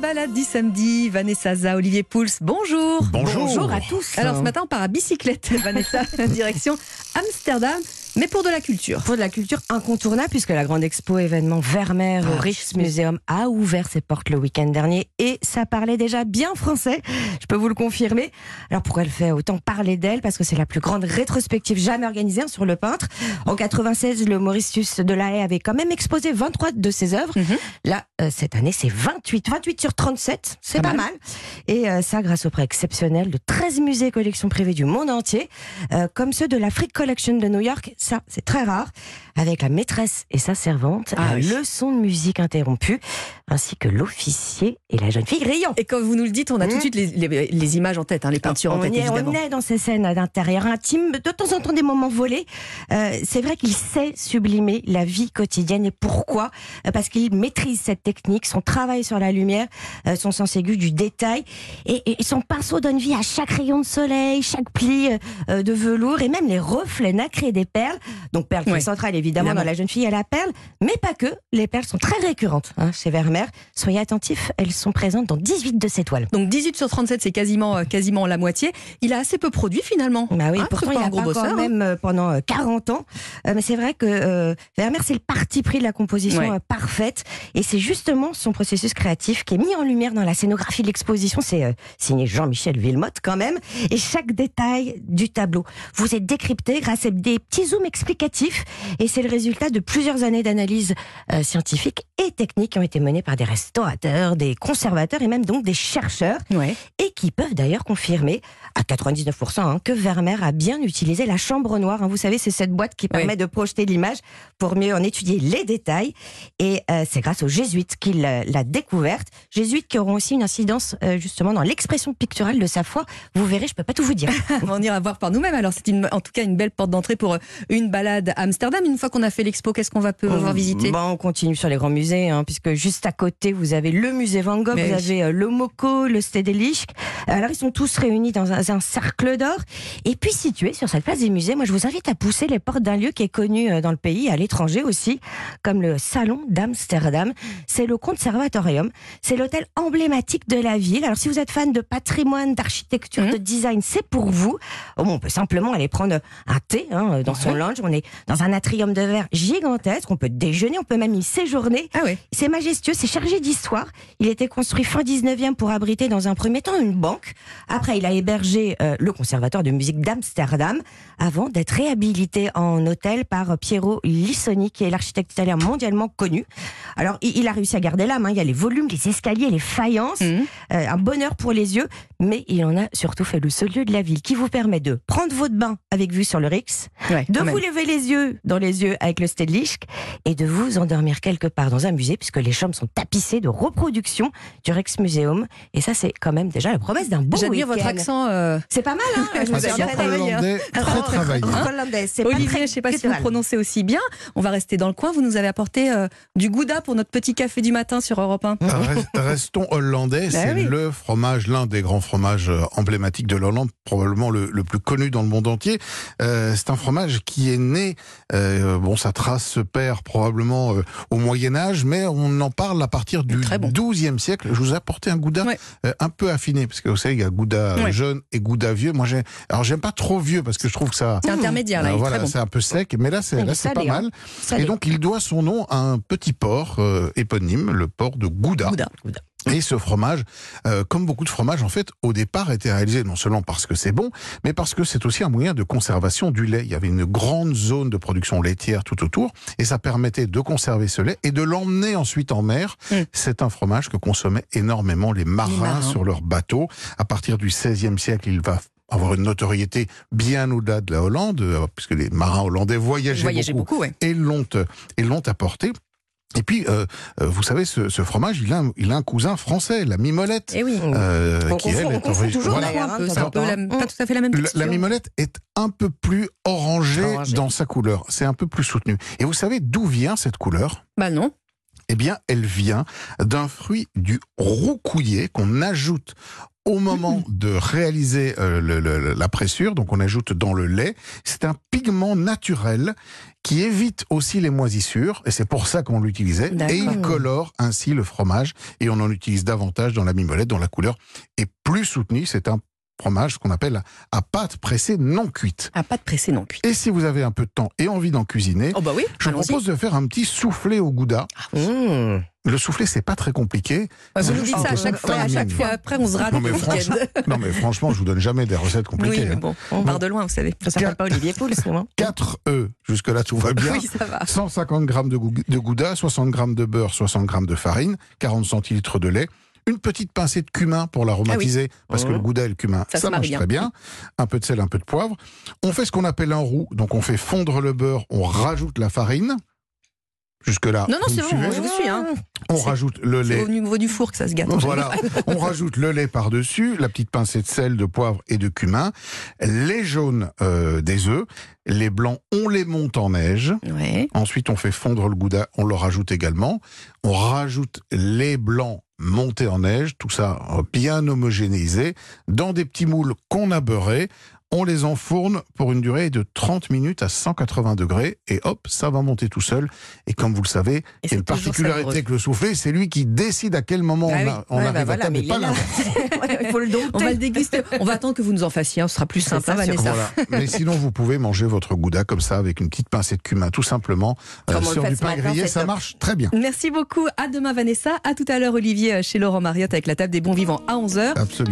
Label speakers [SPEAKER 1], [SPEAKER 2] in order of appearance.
[SPEAKER 1] balade du samedi, Vanessa Za, Olivier Pouls, bonjour.
[SPEAKER 2] Bonjour.
[SPEAKER 1] à tous. Alors ce matin, on part à bicyclette, Vanessa, direction Amsterdam. Mais pour de la culture.
[SPEAKER 2] Pour de la culture incontournable, puisque la grande expo événement Vermeer au
[SPEAKER 1] Ah,
[SPEAKER 2] Rijksmuseum a ouvert ses portes le week-end dernier et ça parlait déjà bien français, je peux vous le confirmer. Alors pourquoi elle fait autant parler d'elle? Parce que c'est la plus grande rétrospective jamais organisée hein, sur le peintre. En 96, le Mauritius de la Haye avait quand même exposé 23 de ses œuvres.
[SPEAKER 1] Mhm.
[SPEAKER 2] Là, euh, cette année, c'est 28. 28 sur 37, c'est
[SPEAKER 1] Pas
[SPEAKER 2] pas,
[SPEAKER 1] mal.
[SPEAKER 2] mal. Et euh, ça grâce au prêt exceptionnel de 13 musées et collections privées du monde entier, euh, comme ceux de la Frick Collection de New York. C'est très rare. Avec la maîtresse et sa servante,
[SPEAKER 1] Ah
[SPEAKER 2] la
[SPEAKER 1] oui.
[SPEAKER 2] leçon de musique interrompue, ainsi que l'officier et la jeune fille grillant.
[SPEAKER 1] Et quand vous nous le dites, on a
[SPEAKER 2] Mmh.
[SPEAKER 1] tout de suite les, les- les images en tête, hein, les peintures en
[SPEAKER 2] on,
[SPEAKER 1] tête,
[SPEAKER 2] est,
[SPEAKER 1] évidemment.
[SPEAKER 2] on est dans ces scènes d'intérieur intime, de temps en temps des moments volés. Euh, c'est vrai qu'il sait sublimer la vie quotidienne. Et pourquoi Euh, Parce qu'il maîtrise cette technique, son travail sur la lumière, euh, son sens aigu du détail. Et, et son pinceau donne vie à chaque rayon de soleil, chaque pli de velours et même les reflets nacrés des perles. Donc perles qui
[SPEAKER 1] Ouais,
[SPEAKER 2] est centrale évidemment,
[SPEAKER 1] évidemment.
[SPEAKER 2] dans la jeune fille à la perle, mais pas que. Les perles sont très récurrentes hein, chez Vermeer. Soyez attentifs, elles sont présentes dans 18 de ses toiles.
[SPEAKER 1] Donc 18 sur 37, c'est quasiment, euh, quasiment la moitié. Il a assez peu produit finalement.
[SPEAKER 2] Bah oui,
[SPEAKER 1] Hein,
[SPEAKER 2] pourtant il a
[SPEAKER 1] gros
[SPEAKER 2] pas
[SPEAKER 1] bosseur.
[SPEAKER 2] quand
[SPEAKER 1] hein.
[SPEAKER 2] même euh, pendant euh, 40 ans. Euh, mais c'est vrai que Vermeer, c'est le parti pris de la composition
[SPEAKER 1] Ouais.
[SPEAKER 2] parfaite. Et c'est justement son processus créatif qui est mis en lumière dans la scénographie de l'exposition. C'est signé Jean-Michel Villemotte quand même. Et chaque détail du tableau vous est décrypté grâce à des petits zooms explicatifs. Et c'est le résultat de plusieurs années d'analyse euh, scientifique et technique qui ont été menées par des restaurateurs, des conservateurs et même donc des chercheurs
[SPEAKER 1] Ouais.
[SPEAKER 2] et qui peuvent d'ailleurs confirmer à 99% hein, que Vermeer a bien utilisé la chambre noire. hein. Vous savez, c'est cette boîte qui permet de projeter l'image pour mieux en étudier les détails. Et euh, c'est grâce aux jésuites qu'il euh, l'a découverte. Jésuites qui auront aussi une incidence euh, justement dans l'expression picturale de sa foi. Vous verrez, je peux pas tout vous dire.
[SPEAKER 1] on ira voir par nous-mêmes. Alors c'est en tout cas une belle porte d'entrée pour une balade à Amsterdam. Une fois qu'on a fait l'expo, qu'est-ce qu'on va pouvoir visiter
[SPEAKER 2] Bon, on continue sur les grands musées, hein, puisque juste à côté, vous avez le musée Van Gogh,
[SPEAKER 1] Mais
[SPEAKER 2] vous
[SPEAKER 1] oui.
[SPEAKER 2] avez euh, le Moco, le Stedelijk. Alors, ils sont tous réunis dans un, un cercle d'or. Et puis, situé sur cette place des musées, moi, je vous invite à pousser les portes d'un lieu qui est connu euh, dans le pays, à l'étranger aussi, comme le Salon d'Amsterdam. C'est le Conservatorium. C'est l'hôtel emblématique de la ville. Alors, si vous êtes fan de patrimoine, d'architecture,
[SPEAKER 1] Mhm.
[SPEAKER 2] de design, c'est pour vous. Oh, bon, on peut simplement aller prendre un thé hein, dans son lounge. On est dans un atrium de verre gigantesque. On peut déjeuner, on peut même y séjourner.
[SPEAKER 1] Ah oui.
[SPEAKER 2] C'est majestueux, c'est chargé d'histoire. Il a été construit fin 19e pour abriter dans un premier temps une banque. Après, il a hébergé euh, le conservatoire de musique d'Amsterdam avant d'être réhabilité en hôtel par Piero Lissoni, qui est l'architecte italien mondialement connu. Alors, il, a réussi à garder l'âme. hein. Il y a les volumes, les escaliers, les faïences.
[SPEAKER 1] Mhm.
[SPEAKER 2] Euh, un bonheur pour les yeux, mais il en a surtout fait le seul lieu de la ville qui vous permet de prendre votre bain avec vue sur le Rix,
[SPEAKER 1] Ouais,
[SPEAKER 2] de vous
[SPEAKER 1] même.
[SPEAKER 2] lever les yeux dans les yeux avec le Stedelijk et de vous endormir quelque part dans un musée puisque les chambres sont tapissées de reproductions du Rijksmuseum et ça c'est quand même déjà la promesse d'un bon
[SPEAKER 1] J'admire votre accent. euh,
[SPEAKER 2] C'est pas mal hein Je vous
[SPEAKER 1] Accent
[SPEAKER 3] hollandais, très travaillé.
[SPEAKER 2] Hollandais, c'est pas
[SPEAKER 1] Olivier,
[SPEAKER 2] très
[SPEAKER 1] je ne sais pas si vous prononcez aussi bien. On va rester dans le coin. Vous nous avez apporté euh, du gouda pour notre petit café du matin sur Europe 1.
[SPEAKER 3] Rest- Restons hollandais,
[SPEAKER 1] Bah
[SPEAKER 3] c'est
[SPEAKER 1] oui.
[SPEAKER 3] le fromage, l'un des grands fromages euh, emblématiques de l'Hollande, probablement le, le plus connu dans le monde entier. Euh, c'est un fromage qui est né, euh, bon, sa trace se perd probablement euh, au Moyen Âge, mais on en parle à partir du
[SPEAKER 1] Très bon.
[SPEAKER 3] XIIe siècle. Je vous ai apporté un gouda
[SPEAKER 1] Ouais.
[SPEAKER 3] euh, un peu affiné, parce que vous savez, il y a gouda euh,
[SPEAKER 1] Ouais.
[SPEAKER 3] jeune et gouda vieux. Moi, j'ai, alors j'aime pas trop vieux parce que je trouve que ça,
[SPEAKER 1] C'est intermédiaire, là.
[SPEAKER 3] euh,
[SPEAKER 1] il est
[SPEAKER 3] voilà,
[SPEAKER 1] bon.
[SPEAKER 3] c'est un peu sec, mais là, c'est là, c'est pas
[SPEAKER 2] hein.
[SPEAKER 3] mal. Et donc, il doit son nom à un petit port euh, éponyme, le port de Gouda.
[SPEAKER 1] Gouda.
[SPEAKER 3] Et ce fromage, euh, comme beaucoup de fromages, en fait, au départ, était réalisé non seulement parce que c'est bon, mais parce que c'est aussi un moyen de conservation du lait. Il y avait une grande zone de production laitière tout autour, et ça permettait de conserver ce lait et de l'emmener ensuite en mer.
[SPEAKER 1] Mm.
[SPEAKER 3] C'est un fromage que consommaient énormément les marins,
[SPEAKER 1] marins.
[SPEAKER 3] sur leurs bateaux. À partir du XVIe siècle, il va avoir une notoriété bien au-delà de la Hollande, euh, puisque les marins hollandais voyageaient,
[SPEAKER 1] Voyagez
[SPEAKER 3] beaucoup,
[SPEAKER 1] beaucoup, ouais.
[SPEAKER 3] et l'ont euh, et l'ont apporté. Et puis, euh, euh, vous savez, ce, ce fromage, il a, un, il a un cousin français, la mimolette.
[SPEAKER 1] Eh oui.
[SPEAKER 3] euh,
[SPEAKER 2] On
[SPEAKER 3] qui
[SPEAKER 2] confond-
[SPEAKER 3] elle
[SPEAKER 2] on
[SPEAKER 3] est
[SPEAKER 2] confond toujours,
[SPEAKER 3] voilà.
[SPEAKER 2] d'ailleurs.
[SPEAKER 1] Un peu,
[SPEAKER 2] hein,
[SPEAKER 1] c'est un peu la-
[SPEAKER 2] temps.
[SPEAKER 1] pas tout à fait la même
[SPEAKER 3] La,
[SPEAKER 1] texture.
[SPEAKER 3] la mimolette est un peu plus orangée,
[SPEAKER 2] Orangée.
[SPEAKER 3] dans sa couleur. C'est un peu plus soutenu. Et vous savez d'où vient cette couleur?
[SPEAKER 1] Bah non.
[SPEAKER 3] Eh bien, elle vient d'un fruit du roucouillet qu'on ajoute au moment de réaliser euh, le- le- la pressure, donc on ajoute dans le lait. C'est un pigment naturel qui évite aussi les moisissures, et c'est pour ça qu'on l'utilisait, et il colore ainsi le fromage, et on en utilise davantage dans la mimolette, dont la couleur est plus soutenue. C'est un fromage qu'on appelle à pâte pressée non cuite.
[SPEAKER 1] Ah, pas de pressé non cuit.
[SPEAKER 3] Et si vous avez un peu de temps et envie d'en cuisiner,
[SPEAKER 1] Oh bah oui,
[SPEAKER 3] je propose de faire un petit soufflé au gouda.
[SPEAKER 2] Mmh.
[SPEAKER 3] Le soufflé, c'est pas très compliqué.
[SPEAKER 1] Ouais, Vous nous dites ça à chaque fois, à chaque fois. Après, on se rate
[SPEAKER 3] Non mais, franchement, non mais franchement, je vous donne jamais des recettes compliquées.
[SPEAKER 1] Oui, mais
[SPEAKER 3] hein.
[SPEAKER 1] bon, on part de loin, vous savez.
[SPEAKER 2] Ça s'appelle pas Olivier Pouls, non
[SPEAKER 3] 4 œufs, jusque-là tout va bien.
[SPEAKER 1] Oui, ça va.
[SPEAKER 3] 150 g de, gou- de gouda, 60 g de beurre, 60 g de farine, 40 centilitres de lait, une petite pincée de cumin pour l'aromatiser, parce que le gouda et le cumin,
[SPEAKER 1] Ça
[SPEAKER 3] ça, marche
[SPEAKER 1] bien.
[SPEAKER 3] très bien. Un peu de sel, un peu de poivre. On fait ce qu'on appelle un roux, donc on fait fondre le beurre, on rajoute la farine. Jusque-là,
[SPEAKER 1] Non, non, c'est bon, je vous suis. Hein.
[SPEAKER 3] On
[SPEAKER 1] c'est-
[SPEAKER 3] rajoute le
[SPEAKER 1] C'est
[SPEAKER 3] lait
[SPEAKER 1] au niveau du four que ça se gâte.
[SPEAKER 3] voilà, on rajoute le lait par-dessus, la petite pincée de sel, de poivre et de cumin, les jaunes euh, des œufs, les blancs, on les monte en neige.
[SPEAKER 1] Ouais.
[SPEAKER 3] Ensuite, on fait fondre le gouda, on le rajoute également. On rajoute les blancs montés en neige, tout ça euh, bien homogénéisé, dans des petits moules qu'on a beurrés. On les enfourne pour une durée de 30 minutes à 180 degrés et hop, ça va monter tout seul. Et comme vous le savez, il y a une particularité avec le soufflé, c'est lui qui décide à quel moment
[SPEAKER 1] Ah
[SPEAKER 3] on,
[SPEAKER 1] oui.
[SPEAKER 3] a- on
[SPEAKER 2] Ouais,
[SPEAKER 3] arrive
[SPEAKER 2] bah
[SPEAKER 3] à table,
[SPEAKER 2] mais
[SPEAKER 3] et
[SPEAKER 2] il
[SPEAKER 3] pas
[SPEAKER 2] est là.
[SPEAKER 3] l'inverse.
[SPEAKER 2] Il faut le dompter.
[SPEAKER 1] On va le déguster. On va attendre que vous nous en fassiez. Ce sera plus simple.
[SPEAKER 2] ça,
[SPEAKER 1] hein, Vanessa.
[SPEAKER 3] Voilà. Mais sinon, vous pouvez manger votre gouda comme ça, avec une petite pincée de cumin, tout simplement, euh,
[SPEAKER 2] on
[SPEAKER 3] sur du pain grillé,
[SPEAKER 2] c'est
[SPEAKER 3] ça
[SPEAKER 2] top.
[SPEAKER 3] marche très bien.
[SPEAKER 1] Merci beaucoup. À demain, Vanessa. À tout à l'heure, Olivier, chez Laurent Mariotte avec la table des bons vivants à 11h.
[SPEAKER 3] Absolument.